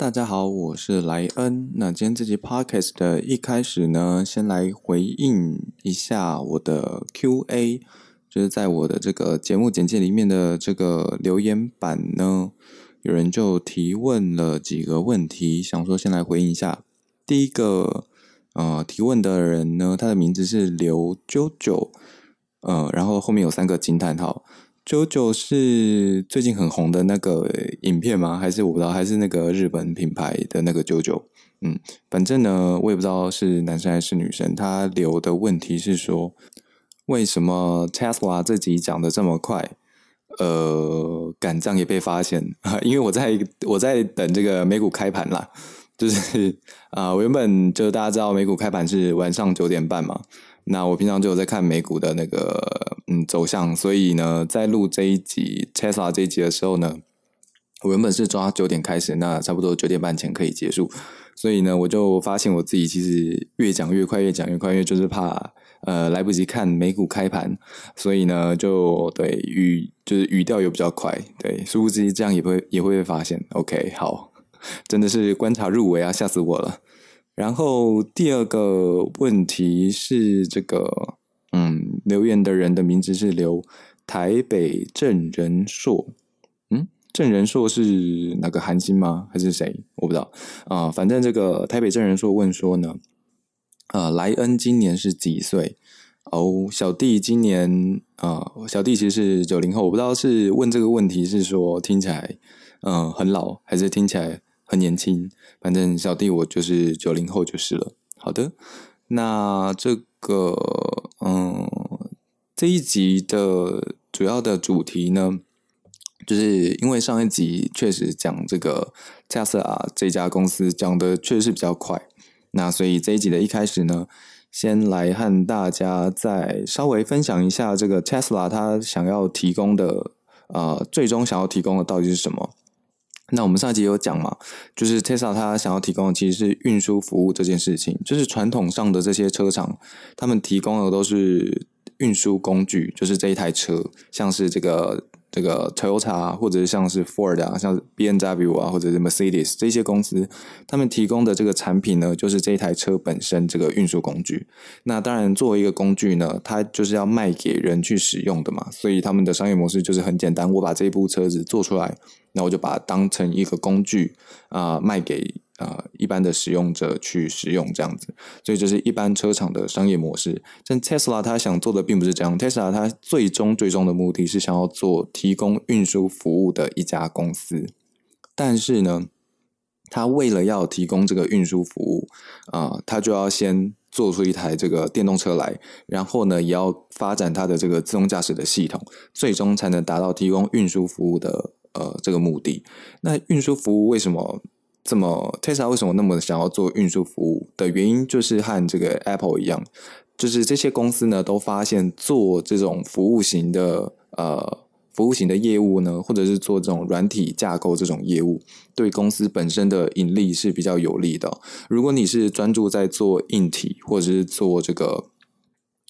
大家好，我是莱恩。那今天这集 podcast 的一开始呢，先来回应一下我的 Q&A，就是在我的这个节目简介里面的这个留言板呢，有人就提问了几个问题，想说先来回应一下。第一个呃提问的人呢，他的名字是刘九九，呃，然后后面有三个惊叹号。九九是最近很红的那个影片吗？还是我不知道，还是那个日本品牌的那个九九？嗯，反正呢，我也不知道是男生还是女生。他留的问题是说，为什么 Tesla 这集讲的这么快？呃，敢这样也被发现？因为我在我在等这个美股开盘啦，就是 啊，我原本就大家知道美股开盘是晚上九点半嘛。那我平常就有在看美股的那个嗯走向，所以呢，在录这一集 Tesla 这一集的时候呢，我原本是抓九点开始，那差不多九点半前可以结束，所以呢，我就发现我自己其实越讲越快，越讲越快，因为就是怕呃来不及看美股开盘，所以呢，就对语就是语调也比较快，对，殊不知这样也会也会被发现。OK，好，真的是观察入围啊，吓死我了。然后第二个问题是这个，嗯，留言的人的名字是刘台北郑仁硕，嗯，郑仁硕是哪个韩星吗？还是谁？我不知道啊。反正这个台北郑仁硕问说呢，呃，莱恩今年是几岁？哦，小弟今年啊，小弟其实是九零后，我不知道是问这个问题是说听起来嗯很老，还是听起来。很年轻，反正小弟我就是九零后就是了。好的，那这个嗯，这一集的主要的主题呢，就是因为上一集确实讲这个 Tesla 这家公司讲的确实比较快，那所以这一集的一开始呢，先来和大家再稍微分享一下这个 Tesla 它想要提供的呃，最终想要提供的到底是什么。那我们上一集有讲嘛，就是 Tesla 它想要提供的其实是运输服务这件事情，就是传统上的这些车厂，他们提供的都是运输工具，就是这一台车，像是这个。这个 Toyota 或者像是 Ford 啊，像 B N W 啊，或者是 Mercedes 这些公司，他们提供的这个产品呢，就是这一台车本身这个运输工具。那当然，作为一个工具呢，它就是要卖给人去使用的嘛。所以他们的商业模式就是很简单，我把这部车子做出来，那我就把它当成一个工具啊，卖给。呃，一般的使用者去使用这样子，所以这是一般车厂的商业模式。但 Tesla 它想做的并不是这样，Tesla 它最终最终的目的是想要做提供运输服务的一家公司。但是呢，它为了要提供这个运输服务啊，它就要先做出一台这个电动车来，然后呢，也要发展它的这个自动驾驶的系统，最终才能达到提供运输服务的呃这个目的。那运输服务为什么？这么，Tesla 为什么那么想要做运输服务的原因，就是和这个 Apple 一样，就是这些公司呢都发现做这种服务型的呃服务型的业务呢，或者是做这种软体架构这种业务，对公司本身的盈利是比较有利的。如果你是专注在做硬体，或者是做这个。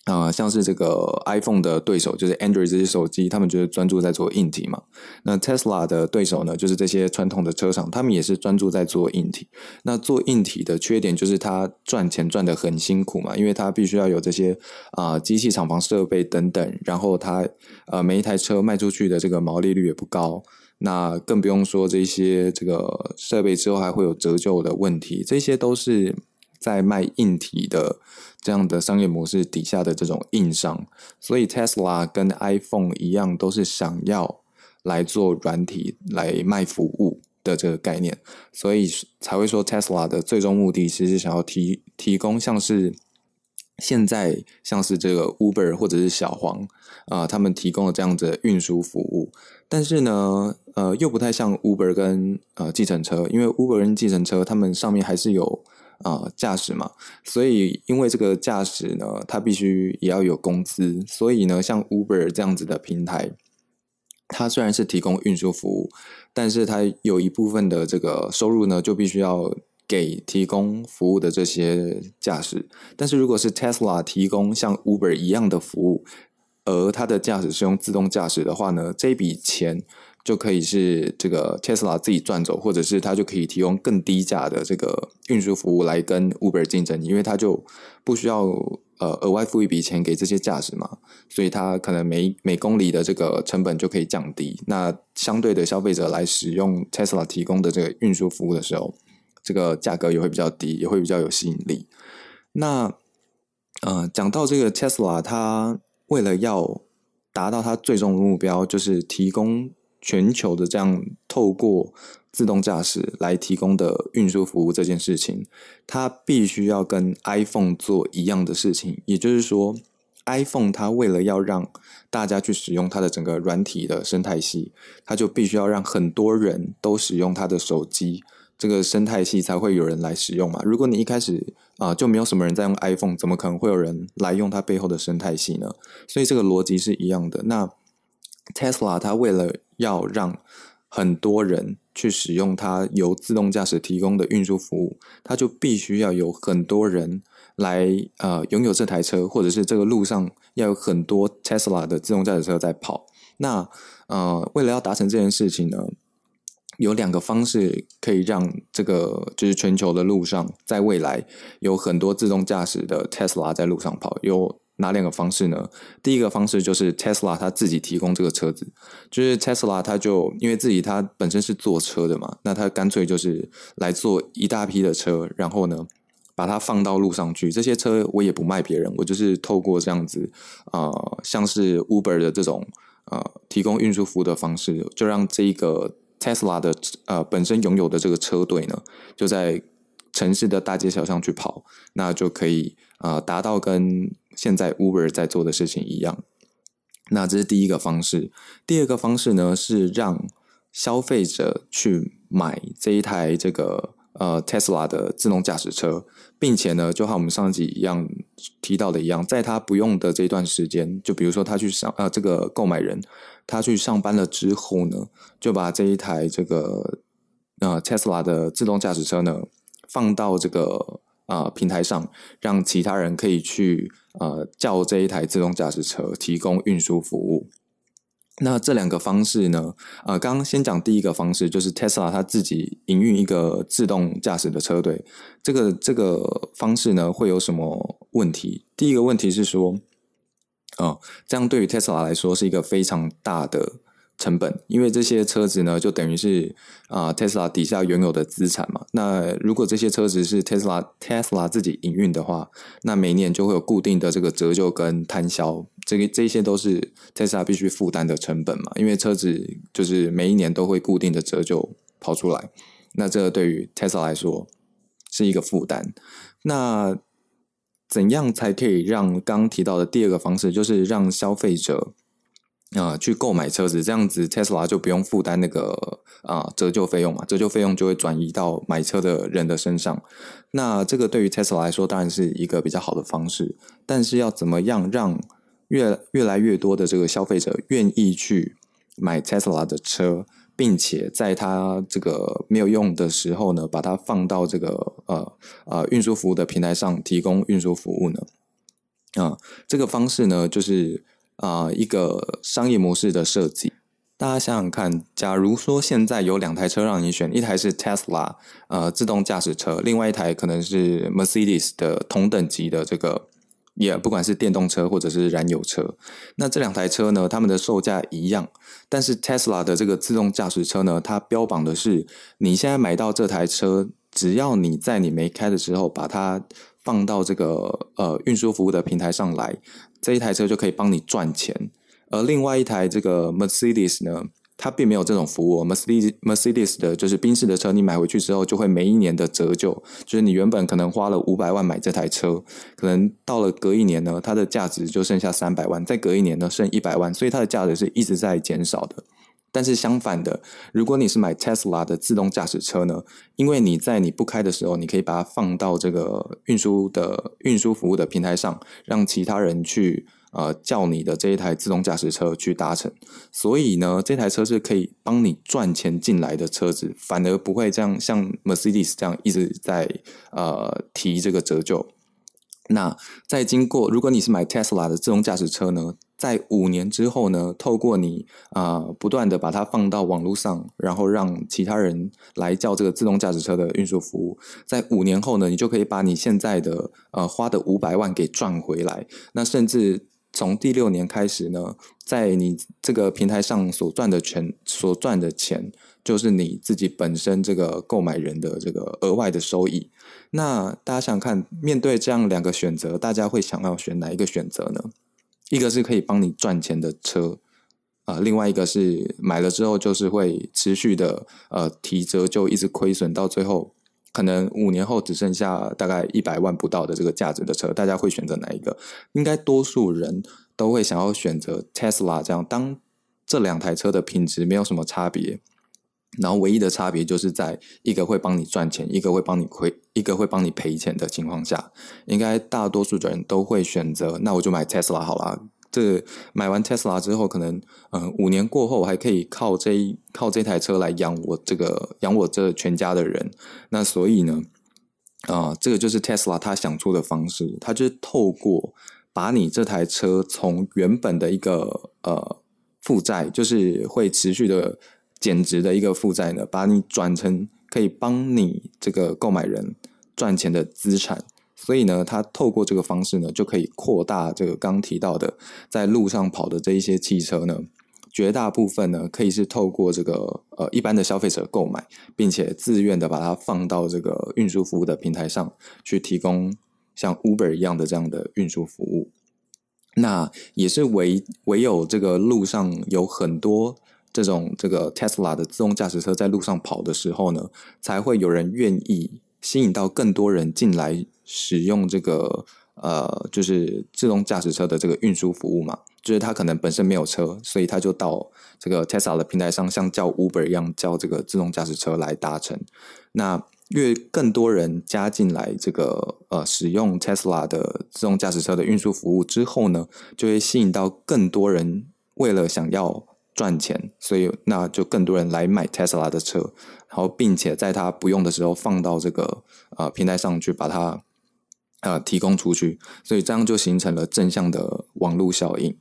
啊，像是这个 iPhone 的对手就是 Android 这些手机，他们就是专注在做硬体嘛。那 Tesla 的对手呢，就是这些传统的车厂，他们也是专注在做硬体。那做硬体的缺点就是它赚钱赚的很辛苦嘛，因为它必须要有这些啊机器、厂房设备等等，然后它呃每一台车卖出去的这个毛利率也不高。那更不用说这些这个设备之后还会有折旧的问题，这些都是。在卖硬体的这样的商业模式底下的这种硬伤，所以 Tesla 跟 iPhone 一样，都是想要来做软体来卖服务的这个概念，所以才会说 Tesla 的最终目的其实是想要提提供像是现在像是这个 Uber 或者是小黄啊，他们提供的这样的运输服务，但是呢，呃，又不太像 Uber 跟呃计程车，因为 Uber 跟计程车他们上面还是有。啊，驾驶嘛，所以因为这个驾驶呢，它必须也要有工资，所以呢，像 Uber 这样子的平台，它虽然是提供运输服务，但是它有一部分的这个收入呢，就必须要给提供服务的这些驾驶。但是如果是 Tesla 提供像 Uber 一样的服务，而它的驾驶是用自动驾驶的话呢，这笔钱就可以是这个 Tesla 自己赚走，或者是它就可以提供更低价的这个运输服务来跟 Uber 竞争，因为它就不需要呃额外付一笔钱给这些驾驶嘛，所以它可能每每公里的这个成本就可以降低。那相对的消费者来使用 Tesla 提供的这个运输服务的时候，这个价格也会比较低，也会比较有吸引力。那呃，讲到这个 Tesla，它为了要达到它最终的目标，就是提供。全球的这样透过自动驾驶来提供的运输服务这件事情，它必须要跟 iPhone 做一样的事情。也就是说，iPhone 它为了要让大家去使用它的整个软体的生态系，它就必须要让很多人都使用它的手机，这个生态系才会有人来使用嘛。如果你一开始啊就没有什么人在用 iPhone，怎么可能会有人来用它背后的生态系呢？所以这个逻辑是一样的。那 Tesla 它为了要让很多人去使用它由自动驾驶提供的运输服务，它就必须要有很多人来呃拥有这台车，或者是这个路上要有很多 Tesla 的自动驾驶车在跑。那呃，为了要达成这件事情呢，有两个方式可以让这个就是全球的路上，在未来有很多自动驾驶的 Tesla 在路上跑。有哪两个方式呢？第一个方式就是 Tesla 它自己提供这个车子，就是 Tesla 它就因为自己它本身是做车的嘛，那它干脆就是来做一大批的车，然后呢把它放到路上去。这些车我也不卖别人，我就是透过这样子啊，像是 Uber 的这种呃提供运输服务的方式，就让这一个 Tesla 的呃本身拥有的这个车队呢，就在城市的大街小巷去跑，那就可以啊达到跟现在 Uber 在做的事情一样，那这是第一个方式。第二个方式呢，是让消费者去买这一台这个呃 Tesla 的自动驾驶车，并且呢，就和我们上集一样提到的一样，在他不用的这段时间，就比如说他去上呃这个购买人他去上班了之后呢，就把这一台这个呃 Tesla 的自动驾驶车呢放到这个。啊，平台上让其他人可以去呃叫这一台自动驾驶车提供运输服务。那这两个方式呢？呃，刚刚先讲第一个方式，就是 Tesla 它自己营运一个自动驾驶的车队。这个这个方式呢，会有什么问题？第一个问题是说，啊，这样对于 Tesla 来说是一个非常大的。成本，因为这些车子呢，就等于是啊，Tesla 底下原有的资产嘛。那如果这些车子是 Tesla Tesla 自己营运的话，那每年就会有固定的这个折旧跟摊销，这个这些都是 Tesla 必须负担的成本嘛。因为车子就是每一年都会固定的折旧跑出来，那这对于 Tesla 来说是一个负担。那怎样才可以让刚提到的第二个方式，就是让消费者？啊，去购买车子，这样子 Tesla 就不用负担那个啊折旧费用嘛，折旧费用就会转移到买车的人的身上。那这个对于 Tesla 来说当然是一个比较好的方式，但是要怎么样让越越来越多的这个消费者愿意去买 Tesla 的车，并且在它这个没有用的时候呢，把它放到这个呃呃运输服务的平台上提供运输服务呢？啊，这个方式呢就是。啊，一个商业模式的设计，大家想想看，假如说现在有两台车让你选，一台是 Tesla 呃自动驾驶车，另外一台可能是 Mercedes 的同等级的这个，也不管是电动车或者是燃油车，那这两台车呢，它们的售价一样，但是 Tesla 的这个自动驾驶车呢，它标榜的是，你现在买到这台车，只要你在你没开的时候把它放到这个呃运输服务的平台上来。这一台车就可以帮你赚钱，而另外一台这个 Mercedes 呢，它并没有这种服务。Mercedes Mercedes 的就是宾士的车，你买回去之后就会每一年的折旧，就是你原本可能花了五百万买这台车，可能到了隔一年呢，它的价值就剩下三百万，再隔一年呢剩一百万，所以它的价值是一直在减少的。但是相反的，如果你是买 Tesla 的自动驾驶车呢，因为你在你不开的时候，你可以把它放到这个运输的运输服务的平台上，让其他人去呃叫你的这一台自动驾驶车去搭乘。所以呢，这台车是可以帮你赚钱进来的车子，反而不会这样像 Mercedes 这样一直在呃提这个折旧。那在经过，如果你是买 Tesla 的自动驾驶车呢？在五年之后呢，透过你啊不断的把它放到网络上，然后让其他人来叫这个自动驾驶车的运输服务，在五年后呢，你就可以把你现在的呃花的五百万给赚回来。那甚至从第六年开始呢，在你这个平台上所赚的钱，所赚的钱就是你自己本身这个购买人的这个额外的收益。那大家想看，面对这样两个选择，大家会想要选哪一个选择呢？一个是可以帮你赚钱的车，啊，另外一个是买了之后就是会持续的呃提折，就一直亏损，到最后可能五年后只剩下大概一百万不到的这个价值的车，大家会选择哪一个？应该多数人都会想要选择 Tesla 这样，当这两台车的品质没有什么差别。然后唯一的差别就是在一个会帮你赚钱，一个会帮你亏，一个会帮你赔钱的情况下，应该大多数的人都会选择，那我就买 Tesla 好了。这买完 Tesla 之后，可能嗯五年过后还可以靠这靠这台车来养我这个养我这全家的人。那所以呢，啊，这个就是 Tesla 他想出的方式，他就是透过把你这台车从原本的一个呃负债，就是会持续的。减值的一个负债呢，把你转成可以帮你这个购买人赚钱的资产，所以呢，他透过这个方式呢，就可以扩大这个刚提到的在路上跑的这一些汽车呢，绝大部分呢，可以是透过这个呃一般的消费者购买，并且自愿的把它放到这个运输服务的平台上去提供像 Uber 一样的这样的运输服务，那也是唯唯有这个路上有很多。这种这个 Tesla 的自动驾驶车在路上跑的时候呢，才会有人愿意吸引到更多人进来使用这个呃，就是自动驾驶车的这个运输服务嘛。就是他可能本身没有车，所以他就到这个 Tesla 的平台上，像叫 Uber 一样叫这个自动驾驶车来搭乘。那越更多人加进来这个呃使用 Tesla 的自动驾驶车的运输服务之后呢，就会吸引到更多人为了想要。赚钱，所以那就更多人来买 Tesla 的车，然后并且在他不用的时候放到这个呃平台上去把它呃提供出去，所以这样就形成了正向的网络效应。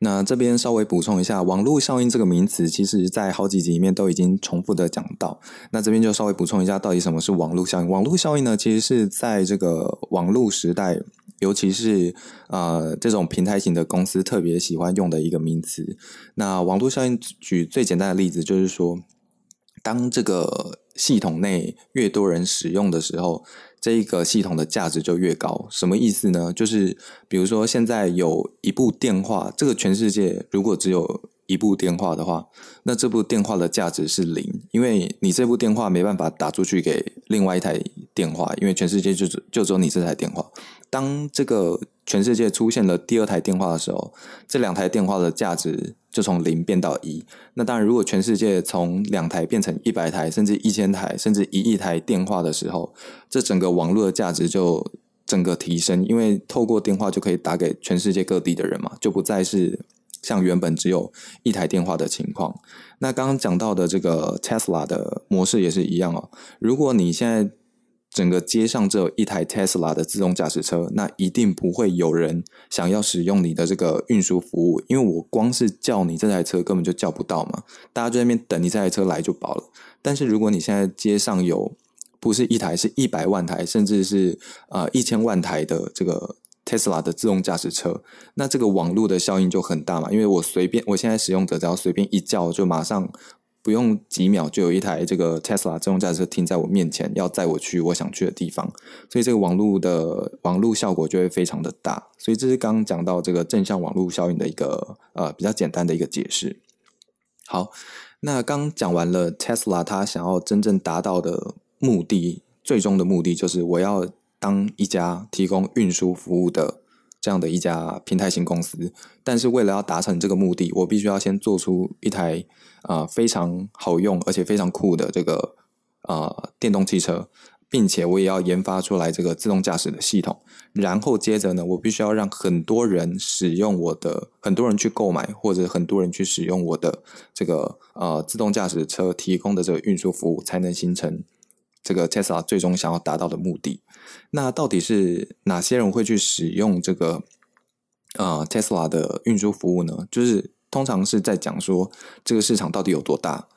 那这边稍微补充一下，网络效应这个名词，其实在好几集里面都已经重复的讲到。那这边就稍微补充一下，到底什么是网络效应？网络效应呢，其实是在这个网络时代。尤其是呃这种平台型的公司特别喜欢用的一个名词。那网络效应举最简单的例子就是说，当这个系统内越多人使用的时候，这一个系统的价值就越高。什么意思呢？就是比如说现在有一部电话，这个全世界如果只有一部电话的话，那这部电话的价值是零，因为你这部电话没办法打出去给另外一台电话，因为全世界就就只有你这台电话。当这个全世界出现了第二台电话的时候，这两台电话的价值就从零变到一。那当然，如果全世界从两台变成一百台，甚至一千台，甚至一亿台电话的时候，这整个网络的价值就整个提升，因为透过电话就可以打给全世界各地的人嘛，就不再是像原本只有一台电话的情况。那刚刚讲到的这个 Tesla 的模式也是一样哦。如果你现在整个街上只有一台 Tesla 的自动驾驶车，那一定不会有人想要使用你的这个运输服务，因为我光是叫你这台车根本就叫不到嘛，大家就在那边等你这台车来就饱了。但是如果你现在街上有不是一台，是一百万台，甚至是呃一千万台的这个 Tesla 的自动驾驶车，那这个网络的效应就很大嘛，因为我随便我现在使用者只要随便一叫，就马上。不用几秒就有一台这个 Tesla 自动驾驶车停在我面前，要载我去我想去的地方，所以这个网络的网络效果就会非常的大。所以这是刚刚讲到这个正向网络效应的一个呃比较简单的一个解释。好，那刚讲完了 Tesla 它想要真正达到的目的，最终的目的就是我要当一家提供运输服务的。这样的一家平台型公司，但是为了要达成这个目的，我必须要先做出一台啊非常好用而且非常酷的这个啊电动汽车，并且我也要研发出来这个自动驾驶的系统。然后接着呢，我必须要让很多人使用我的，很多人去购买或者很多人去使用我的这个呃自动驾驶车提供的这个运输服务，才能形成。这个 Tesla 最终想要达到的目的，那到底是哪些人会去使用这个呃 Tesla 的运输服务呢，就是通常是在讲说这个市场到底有多大。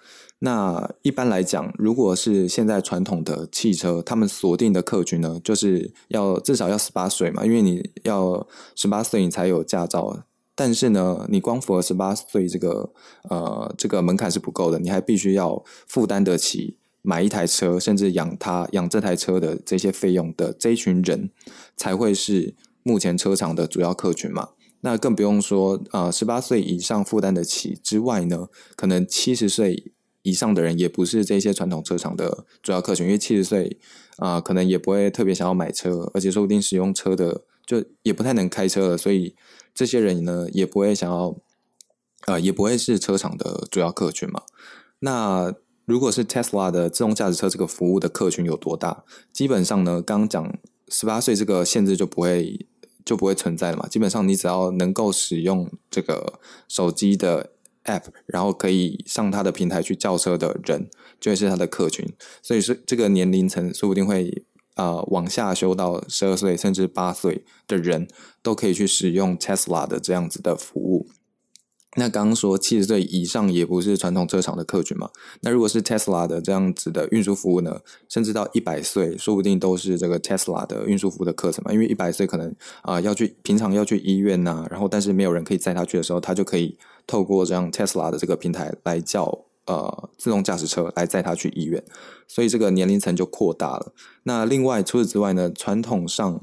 那一般来讲，如果是现在传统的汽车，他们锁定的客群呢，就是要至少要十八岁嘛，因为你要十八岁你才有驾照。但是呢，你光符合十八岁这个呃这个门槛是不够的，你还必须要负担得起买一台车，甚至养它养这台车的这些费用的这一群人，才会是目前车厂的主要客群嘛。那更不用说呃十八岁以上负担得起之外呢，可能七十岁。以上的人也不是这些传统车厂的主要客群，因为七十岁啊，可能也不会特别想要买车，而且说不定使用车的就也不太能开车了，所以这些人呢也不会想要，呃，也不会是车厂的主要客群嘛。那如果是 Tesla 的自动驾驶车这个服务的客群有多大？基本上呢，刚刚讲十八岁这个限制就不会就不会存在了嘛。基本上你只要能够使用这个手机的。App，然后可以上它的平台去叫车的人，就会是他的客群。所以是这个年龄层，说不定会呃往下修到十二岁甚至八岁的人，都可以去使用 Tesla 的这样子的服务。那刚刚说七十岁以上也不是传统车厂的客群嘛？那如果是 Tesla 的这样子的运输服务呢？甚至到一百岁，说不定都是这个 Tesla 的运输服务的课程嘛？因为一百岁可能啊要去平常要去医院呐，然后但是没有人可以载他去的时候，他就可以透过这样 Tesla 的这个平台来叫呃自动驾驶车来载他去医院，所以这个年龄层就扩大了。那另外除此之外呢，传统上。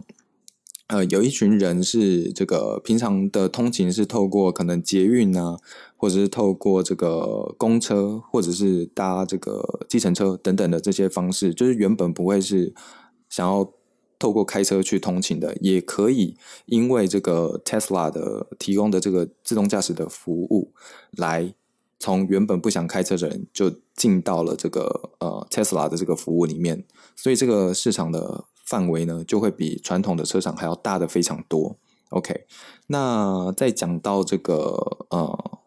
呃，有一群人是这个平常的通勤是透过可能捷运啊，或者是透过这个公车，或者是搭这个计程车等等的这些方式，就是原本不会是想要透过开车去通勤的，也可以因为这个 Tesla 的提供的这个自动驾驶的服务，来从原本不想开车的人就进到了这个呃 Tesla 的这个服务里面，所以这个市场的。范围呢，就会比传统的车厂还要大的非常多。OK，那再讲到这个呃，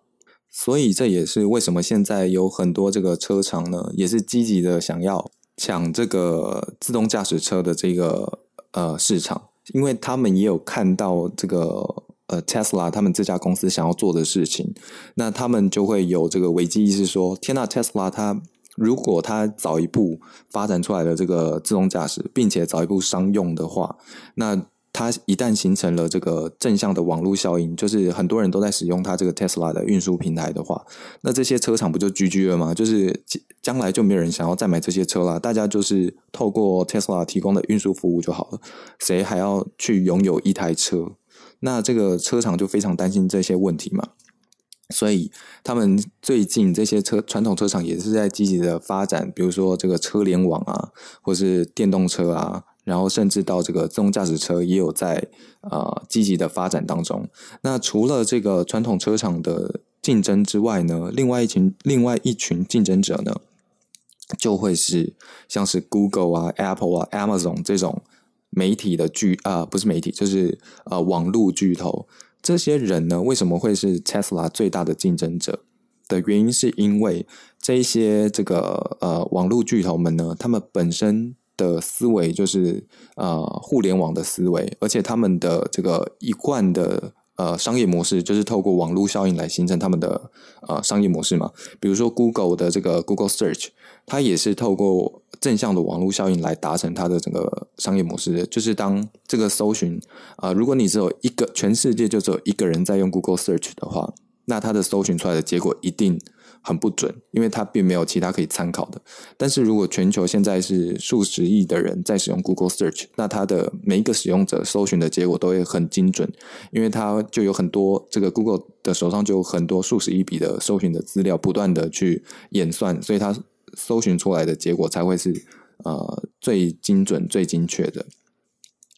所以这也是为什么现在有很多这个车厂呢，也是积极的想要抢这个自动驾驶车的这个呃市场，因为他们也有看到这个呃 Tesla 他们这家公司想要做的事情，那他们就会有这个危机意识，说天呐，Tesla 它。如果它早一步发展出来的这个自动驾驶，并且早一步商用的话，那它一旦形成了这个正向的网络效应，就是很多人都在使用它这个 Tesla 的运输平台的话，那这些车厂不就 GG 了吗？就是将来就没有人想要再买这些车了，大家就是透过 Tesla 提供的运输服务就好了，谁还要去拥有一台车？那这个车厂就非常担心这些问题嘛。所以，他们最近这些车传统车厂也是在积极的发展，比如说这个车联网啊，或是电动车啊，然后甚至到这个自动驾驶车也有在呃积极的发展当中。那除了这个传统车厂的竞争之外呢，另外一群另外一群竞争者呢，就会是像是 Google 啊、Apple 啊、Amazon 这种媒体的巨啊，不是媒体，就是呃网络巨头。这些人呢，为什么会是 Tesla 最大的竞争者？的原因是因为这些这个呃网络巨头们呢，他们本身的思维就是呃互联网的思维，而且他们的这个一贯的呃商业模式就是透过网络效应来形成他们的呃商业模式嘛。比如说 Google 的这个 Google Search，它也是透过。正向的网络效应来达成它的整个商业模式，就是当这个搜寻啊，如果你只有一个全世界就只有一个人在用 Google Search 的话，那它的搜寻出来的结果一定很不准，因为它并没有其他可以参考的。但是如果全球现在是数十亿的人在使用 Google Search，那它的每一个使用者搜寻的结果都会很精准，因为它就有很多这个 Google 的手上就有很多数十亿笔的搜寻的资料，不断的去演算，所以它。搜寻出来的结果才会是呃最精准、最精确的。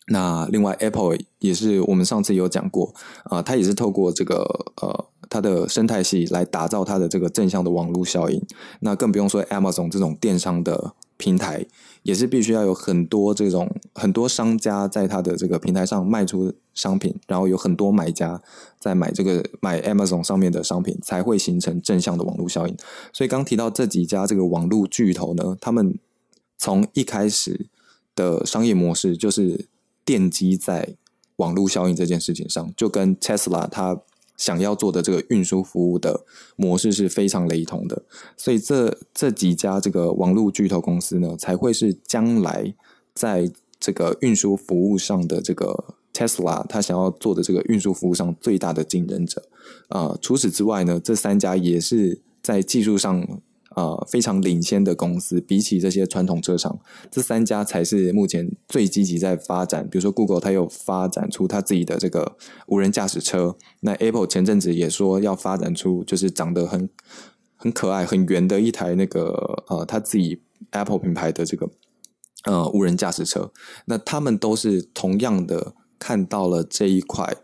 那另外，Apple 也是我们上次有讲过啊，它也是透过这个呃它的生态系来打造它的这个正向的网络效应。那更不用说 Amazon 这种电商的。平台也是必须要有很多这种很多商家在他的这个平台上卖出商品，然后有很多买家在买这个买 Amazon 上面的商品，才会形成正向的网络效应。所以刚提到这几家这个网络巨头呢，他们从一开始的商业模式就是奠基在网络效应这件事情上，就跟 Tesla 它想要做的这个运输服务的模式是非常雷同的。所以这这几家这个网络巨头公司呢，才会是将来在这个运输服务上的这个 Tesla 它想要做的这个运输服务上最大的竞争者。啊，除此之外呢，这三家也是在技术上。呃，非常领先的公司，比起这些传统车厂，这三家才是目前最积极在发展。比如说，Google 它有发展出它自己的这个无人驾驶车。那 Apple 前阵子也说要发展出就是长得很很可爱、很圆的一台那个呃，它自己 Apple 品牌的这个呃无人驾驶车。那他们都是同样的看到了这一块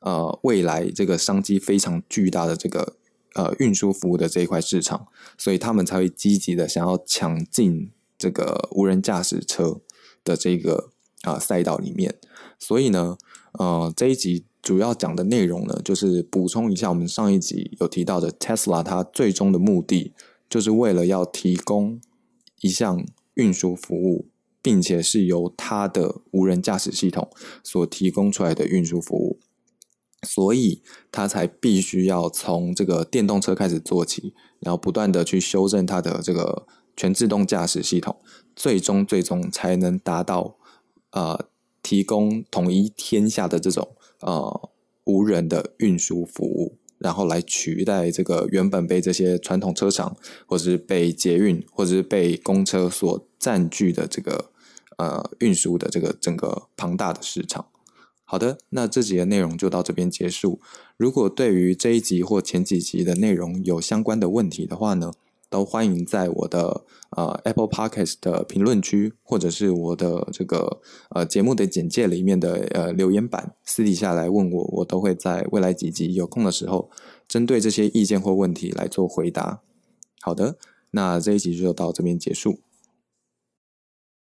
呃未来这个商机非常巨大的这个。呃，运输服务的这一块市场，所以他们才会积极的想要抢进这个无人驾驶车的这个啊赛道里面。所以呢，呃，这一集主要讲的内容呢，就是补充一下我们上一集有提到的 Tesla，它最终的目的就是为了要提供一项运输服务，并且是由它的无人驾驶系统所提供出来的运输服务。所以，他才必须要从这个电动车开始做起，然后不断的去修正它的这个全自动驾驶系统，最终最终才能达到呃提供统一天下的这种呃无人的运输服务，然后来取代这个原本被这些传统车厂或者是被捷运或者是被公车所占据的这个呃运输的这个整个庞大的市场。好的，那这集的内容就到这边结束。如果对于这一集或前几集的内容有相关的问题的话呢，都欢迎在我的呃 Apple Podcast 的评论区，或者是我的这个呃节目的简介里面的呃留言板私底下来问我，我都会在未来几集有空的时候，针对这些意见或问题来做回答。好的，那这一集就到这边结束。